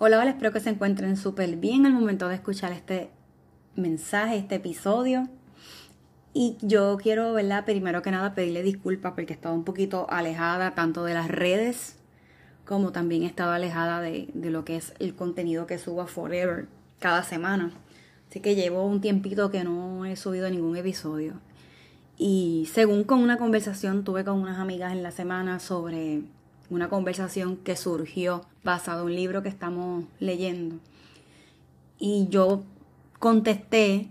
Hola, hola, espero que se encuentren súper bien al momento de escuchar este mensaje, este episodio. Y yo quiero, ¿verdad? Primero que nada pedirle disculpas porque he estado un poquito alejada tanto de las redes como también he estado alejada de, lo que es el contenido que subo a Forever cada semana. Así que llevo un tiempito que no he subido ningún episodio. Y según con una conversación tuve con unas amigas en la semana sobre una conversación que surgió basado en un libro que estamos leyendo. Y yo contesté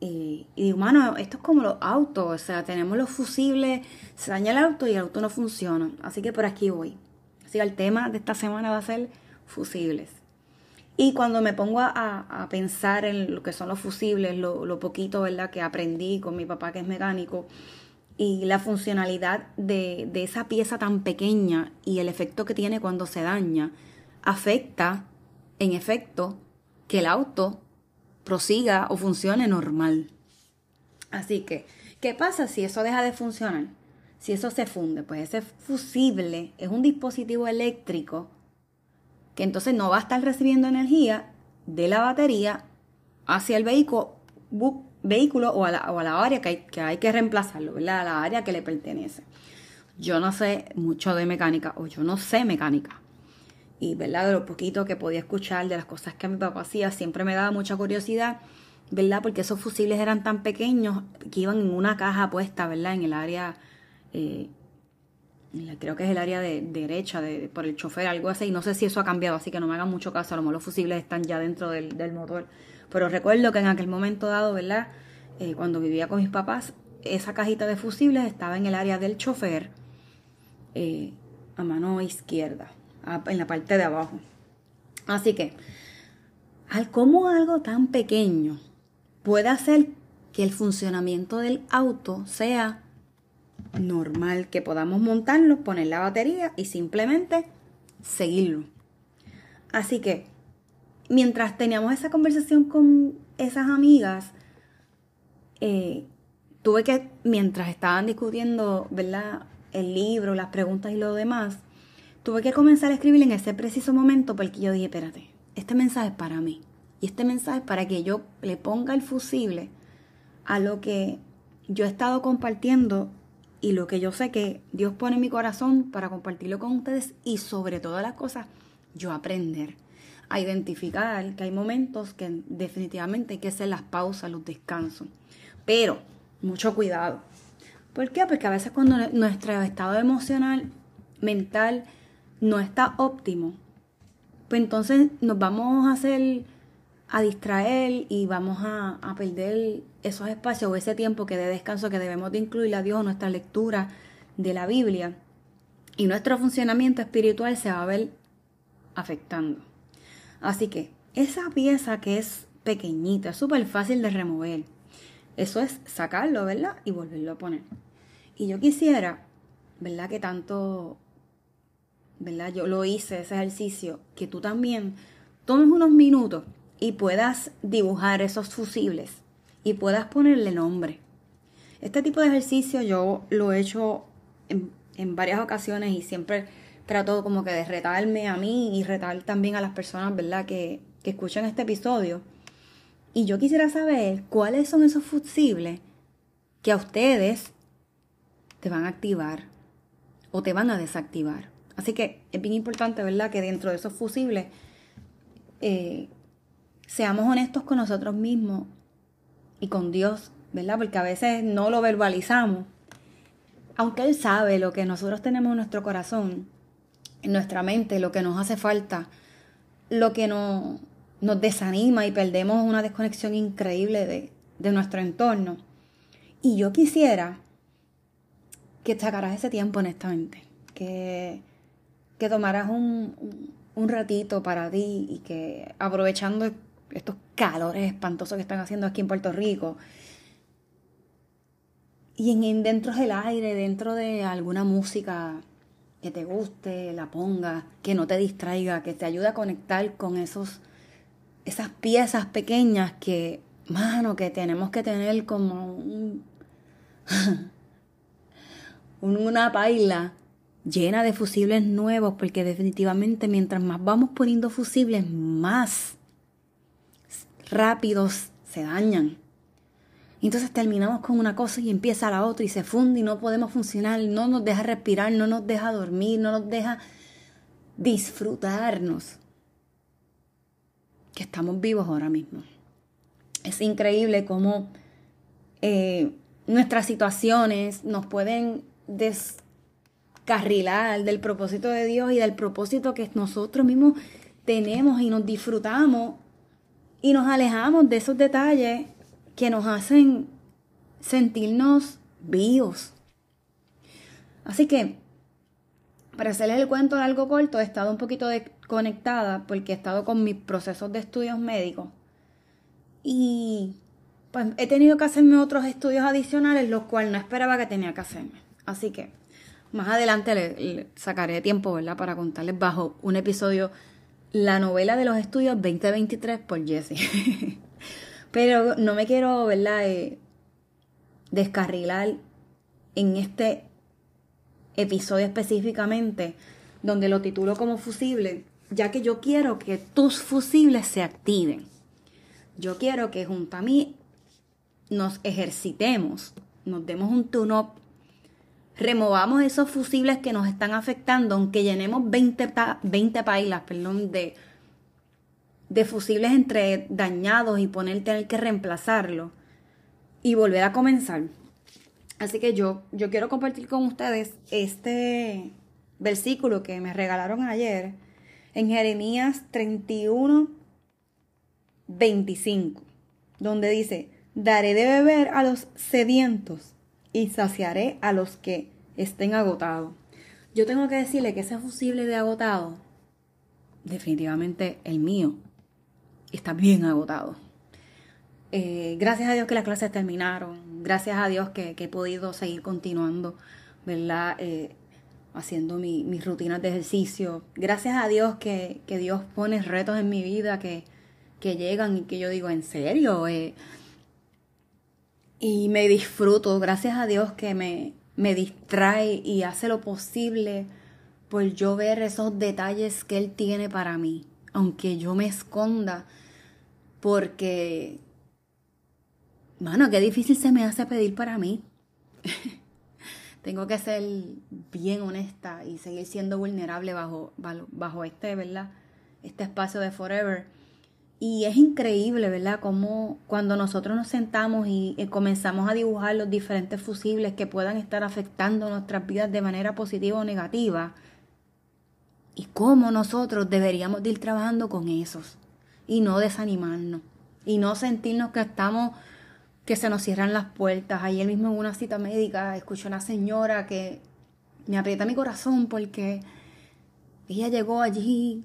y, digo, mano, esto es como los autos, o sea, tenemos los fusibles, se daña el auto y el auto no funciona. Así que por aquí voy. Así que el tema de esta semana va a ser fusibles. Y cuando me pongo a, pensar en lo que son los fusibles, lo, lo, poquito, ¿verdad?, que aprendí con mi papá que es mecánico, y la funcionalidad de, de esa pieza tan pequeña y el efecto que tiene cuando se daña, afecta, en efecto, que el auto prosiga o funcione normal. Así que, ¿qué pasa si eso deja de funcionar? Si eso se funde, pues ese fusible es un dispositivo eléctrico que entonces no va a estar recibiendo energía de la batería hacia el vehículo, vehículo o a la, o a la área que hay, que hay que reemplazarlo, ¿verdad? A la área que le pertenece. Yo no sé mucho de mecánica o yo no sé mecánica. Y, ¿verdad? De lo poquito que podía escuchar de las cosas que mi papá hacía, siempre me daba mucha curiosidad, ¿verdad? Porque esos fusibles eran tan pequeños que iban en una caja puesta, ¿verdad? En el área, eh, creo que es el área de, derecha de, por el chofer, algo así. Y no sé si eso ha cambiado, así que no me hagan mucho caso. A lo mejor los fusibles están ya dentro del, del motor. Pero recuerdo que en aquel momento dado, ¿verdad? Eh, cuando vivía con mis papás, esa cajita de fusibles estaba en el área del chofer, eh, a mano izquierda, en la parte de abajo. Así que, al cómo algo tan pequeño puede hacer que el funcionamiento del auto sea normal, que podamos montarlo, poner la batería y simplemente seguirlo. Así que mientras teníamos esa conversación con esas amigas, eh, tuve que, mientras estaban discutiendo. El libro, las preguntas y lo demás, tuve que comenzar a escribir en ese preciso momento porque yo dije, espérate, este mensaje es para mí. Y este mensaje es para que yo le ponga el fusible a lo que yo he estado compartiendo y lo que yo sé que Dios pone en mi corazón para compartirlo con ustedes y sobre todas las cosas, yo aprender a identificar que hay momentos que definitivamente hay que hacer las pausas, los descansos. Pero, mucho cuidado. ¿Por qué? Porque a veces cuando nuestro estado emocional, mental, no está óptimo, pues entonces nos vamos a hacer a distraer y vamos a, perder esos espacios o ese tiempo que de descanso que debemos de incluir a Dios en nuestra lectura de la Biblia. Y nuestro funcionamiento espiritual se va a ver afectando. Así que esa pieza que es pequeñita, súper fácil de remover, eso es sacarlo, ¿verdad? Y volverlo a poner. Y yo quisiera, ¿verdad? Que tanto, ¿verdad? Yo lo hice, ese ejercicio, que tú también tomes unos minutos y puedas dibujar esos fusibles y puedas ponerle nombre. Este tipo de ejercicio yo lo he hecho en varias ocasiones y siempre trato como que de retarme a mí y retar también a las personas, ¿verdad? Que, que escuchan este episodio. Y yo quisiera saber cuáles son esos fusibles que a ustedes te van a activar o te van a desactivar. Así que es bien importante, ¿verdad? Que dentro de esos fusibles eh, seamos honestos con nosotros mismos y con Dios, ¿verdad? Porque a veces no lo verbalizamos. Aunque Él sabe lo que nosotros tenemos en nuestro corazón, en nuestra mente, lo que nos hace falta, lo que nos, nos desanima y perdemos una desconexión increíble de, de nuestro entorno. Y yo quisiera que sacaras ese tiempo honestamente, que, que tomaras un, un ratito para ti y que aprovechando estos calores espantosos que están haciendo aquí en Puerto Rico, y en, dentro del aire, dentro de alguna música que te guste, la ponga, que no te distraiga, que te ayude a conectar con esos, esas piezas pequeñas que, mano, que tenemos que tener como un, una paila llena de fusibles nuevos, porque definitivamente mientras más vamos poniendo fusibles, más rápidos se dañan. Entonces terminamos con una cosa y empieza la otra y se funde y no podemos funcionar, no nos deja respirar, no nos deja dormir, no nos deja disfrutarnos. Que estamos vivos ahora mismo. Es increíble cómo eh, nuestras situaciones nos pueden descarrilar del propósito de Dios y del propósito que nosotros mismos tenemos y nos disfrutamos y nos alejamos de esos detalles que nos hacen sentirnos vivos. Así que, para hacerles el cuento algo corto, he estado un poquito desconectada porque he estado con mis procesos de estudios médicos y pues he tenido que hacerme otros estudios adicionales, los cuales no esperaba que tenía que hacerme. Así que más adelante le, sacaré tiempo, ¿verdad? Para contarles bajo un episodio la novela de los estudios 2023 por Jesse. Pero no me quiero, ¿verdad? Eh, descarrilar en este episodio específicamente, donde lo titulo como fusible, ya que yo quiero que tus fusibles se activen. Yo quiero que junto a mí nos ejercitemos, nos demos un tune-up removamos esos fusibles que nos están afectando, aunque llenemos 20, 20 pailas perdón, de, de fusibles entre dañados y poner tener que reemplazarlo y volver a comenzar. Así que yo, yo quiero compartir con ustedes este versículo que me regalaron ayer en Jeremías 31, 25, donde dice, daré de beber a los sedientos y saciaré a los que estén agotados. Yo tengo que decirle que ese fusible de agotado, definitivamente el mío, está bien agotado. Eh, gracias a Dios que las clases terminaron, gracias a Dios que, he podido seguir continuando, ¿verdad? Eh, haciendo mis rutinas de ejercicio. Gracias a Dios que, Dios pone retos en mi vida que, que llegan y que yo digo, ¿en serio? Eh, y me disfruto, gracias a Dios que me, me distrae y hace lo posible por yo ver esos detalles que Él tiene para mí, aunque yo me esconda, porque, mano, qué difícil se me hace pedir para mí. Tengo que ser bien honesta y seguir siendo vulnerable bajo, bajo este, ¿verdad? Este espacio de Forever y es increíble, ¿verdad? Como cuando nosotros nos sentamos y, comenzamos a dibujar los diferentes fusibles que puedan estar afectando nuestras vidas de manera positiva o negativa, y cómo nosotros deberíamos ir trabajando con esos. y no desanimarnos y no sentirnos que estamos que se nos cierran las puertas. Ayer mismo en una cita médica escuché a una señora que me aprieta mi corazón porque ella llegó allí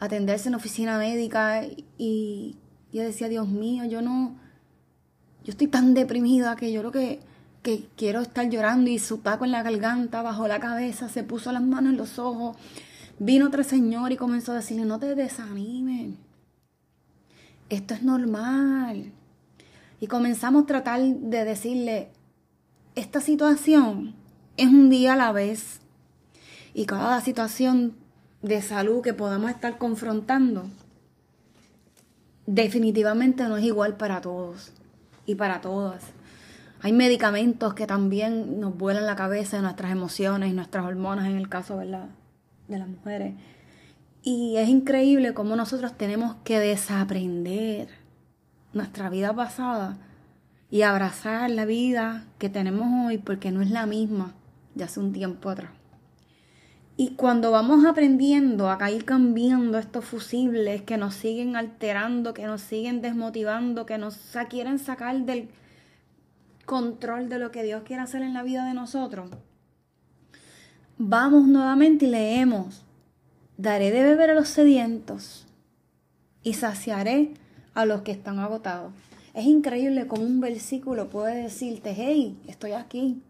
a atenderse en oficina médica y ella decía, Dios mío, yo no, yo estoy tan deprimida que yo creo que, que quiero estar llorando y su taco en la garganta, bajo la cabeza, se puso las manos en los ojos. Vino otro señor y comenzó a decirle, no te desanimen, esto es normal. Y comenzamos a tratar de decirle, esta situación es un día a la vez. Y cada situación de salud que podamos estar confrontando, definitivamente no es igual para todos y para todas. Hay medicamentos que también nos vuelan la cabeza nuestras emociones y nuestras hormonas en el caso de las mujeres. Y es increíble cómo nosotros tenemos que desaprender nuestra vida pasada y abrazar la vida que tenemos hoy porque no es la misma de hace un tiempo atrás. Y cuando vamos aprendiendo a ir cambiando estos fusibles que nos siguen alterando, que nos siguen desmotivando, que nos quieren sacar del control de lo que Dios quiere hacer en la vida de nosotros, vamos nuevamente y leemos, daré de beber a los sedientos y saciaré a los que están agotados. Es increíble cómo un versículo puede decirte, hey, estoy aquí,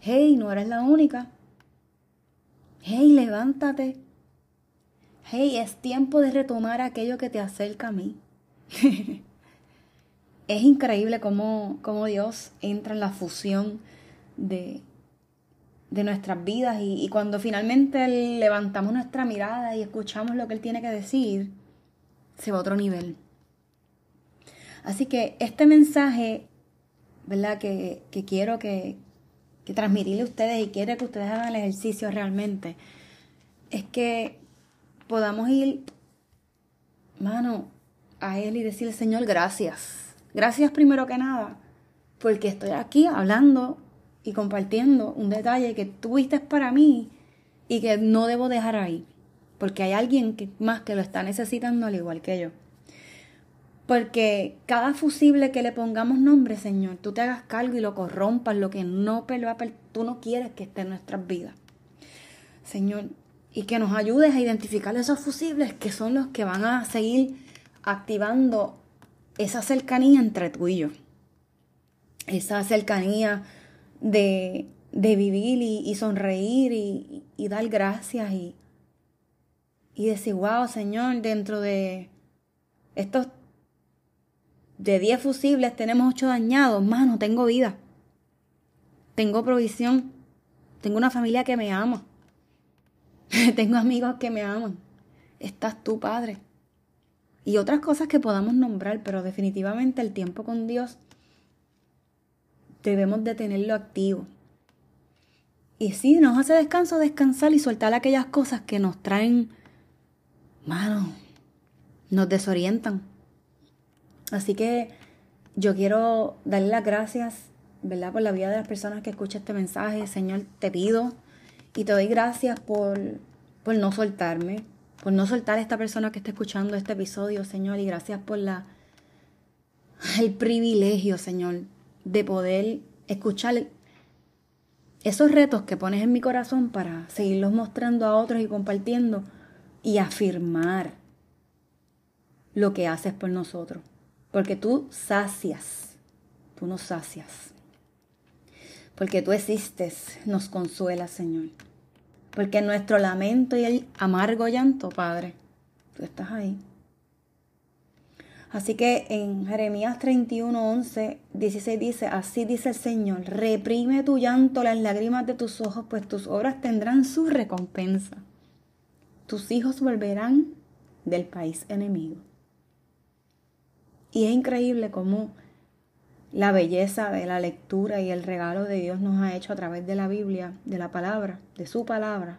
hey, no eres la única hey, levántate. Hey, es tiempo de retomar aquello que te acerca a mí. es increíble cómo, cómo, Dios entra en la fusión de, de nuestras vidas y, cuando finalmente levantamos nuestra mirada y escuchamos lo que Él tiene que decir, se va a otro nivel. Así que este mensaje, ¿verdad? Que, que quiero que, que transmitirle a ustedes y quiere que ustedes hagan el ejercicio realmente, es que podamos ir, mano, a Él y decirle, Señor, gracias. Gracias primero que nada, porque estoy aquí hablando y compartiendo un detalle que tuviste para mí y que no debo dejar ahí, porque hay alguien que, más que lo está necesitando al igual que yo. Porque cada fusible que le pongamos nombre, Señor, tú te hagas cargo y lo corrompas, lo que no tú no quieres que esté en nuestras vidas. Señor, y que nos ayudes a identificar esos fusibles que son los que van a seguir activando esa cercanía entre tú y yo. Esa cercanía de, vivir y, sonreír y, y, dar gracias y, y decir, wow, Señor, dentro de estos de 10 fusibles tenemos 8 dañados, mano, tengo vida. Tengo provisión. Tengo una familia que me ama. tengo amigos que me aman. Estás tú, Padre. Y otras cosas que podamos nombrar, pero definitivamente el tiempo con Dios debemos de tenerlo activo. Y si nos hace descanso, descansar y soltar aquellas cosas que nos traen, mano, nos desorientan Así que yo quiero darle las gracias, ¿verdad? Por la vida de las personas que escuchan este mensaje. Señor, te pido y te doy gracias por, por no soltarme, por no soltar a esta persona que está escuchando este episodio, Señor. Y gracias por la, el privilegio, Señor, de poder escuchar esos retos que pones en mi corazón para seguirlos mostrando a otros y compartiendo y afirmar lo que haces por nosotros. Porque tú sacias, tú nos sacias. Porque tú existes, nos consuela, Señor. Porque nuestro lamento y el amargo llanto, Padre, tú estás ahí. Así que en Jeremías 31, 11, 16 dice, así dice el Señor, reprime tu llanto, las lágrimas de tus ojos, pues tus obras tendrán su recompensa. Tus hijos volverán del país enemigo. Y es increíble cómo la belleza de la lectura y el regalo de Dios nos ha hecho a través de la Biblia, de la palabra, de su palabra.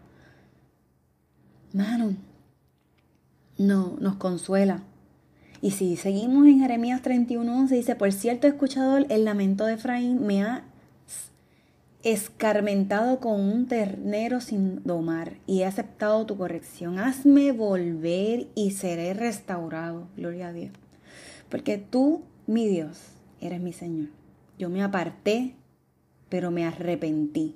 Mano, no, nos consuela. Y si seguimos en Jeremías 31.11, dice, por cierto, escuchador, el lamento de Efraín me ha escarmentado con un ternero sin domar y he aceptado tu corrección. Hazme volver y seré restaurado. Gloria a Dios. Porque tú, mi Dios, eres mi Señor. Yo me aparté, pero me arrepentí.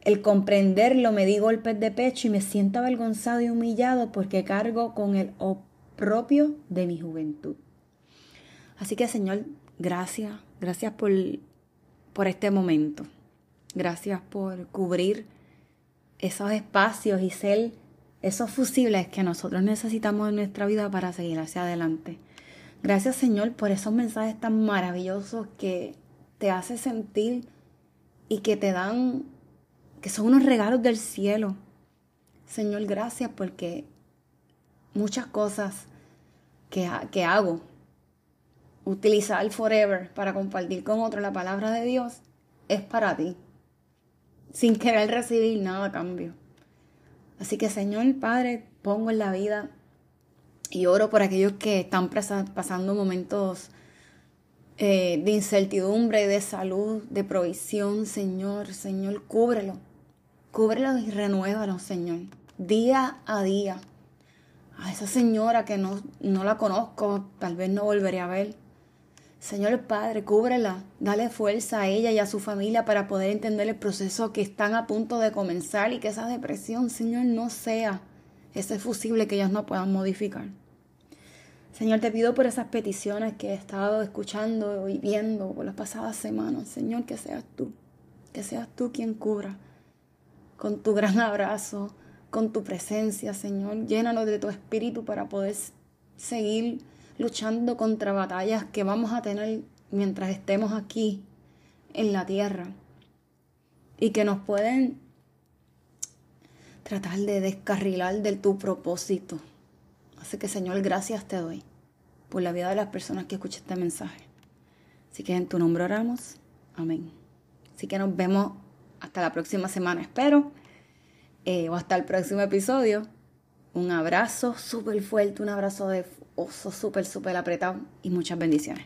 El comprenderlo me di golpes de pecho y me siento avergonzado y humillado porque cargo con el oprobio de mi juventud. Así que Señor, gracias, gracias por, por este momento. Gracias por cubrir esos espacios y ser esos fusibles que nosotros necesitamos en nuestra vida para seguir hacia adelante. Gracias Señor por esos mensajes tan maravillosos que te hace sentir y que te dan, que son unos regalos del cielo. Señor, gracias porque muchas cosas que, que hago, utilizar forever para compartir con otro la palabra de Dios, es para ti sin querer recibir nada a cambio. Así que Señor Padre, pongo en la vida y oro por aquellos que están pasando momentos eh, de incertidumbre, de salud, de provisión, Señor. Señor, cúbrelo. Cúbrelo y renuévalo, Señor. Día a día. A esa señora que no, no la conozco, tal vez no volveré a ver Señor Padre, cúbrela, dale fuerza a ella y a su familia para poder entender el proceso que están a punto de comenzar y que esa depresión, Señor, no sea ese fusible que ellos no puedan modificar. Señor, te pido por esas peticiones que he estado escuchando y viendo por las pasadas semanas. Señor, que seas tú, que seas tú quien cubra con tu gran abrazo, con tu presencia, Señor. Llénalo de tu espíritu para poder seguir luchando contra batallas que vamos a tener mientras estemos aquí en la tierra y que nos pueden tratar de descarrilar de tu propósito. Así que Señor, gracias te doy por la vida de las personas que escuchan este mensaje. Así que en tu nombre oramos. Amén. Así que nos vemos hasta la próxima semana, espero. Eh, o hasta el próximo episodio. Un abrazo súper fuerte, un abrazo de oso súper, súper apretado y muchas bendiciones.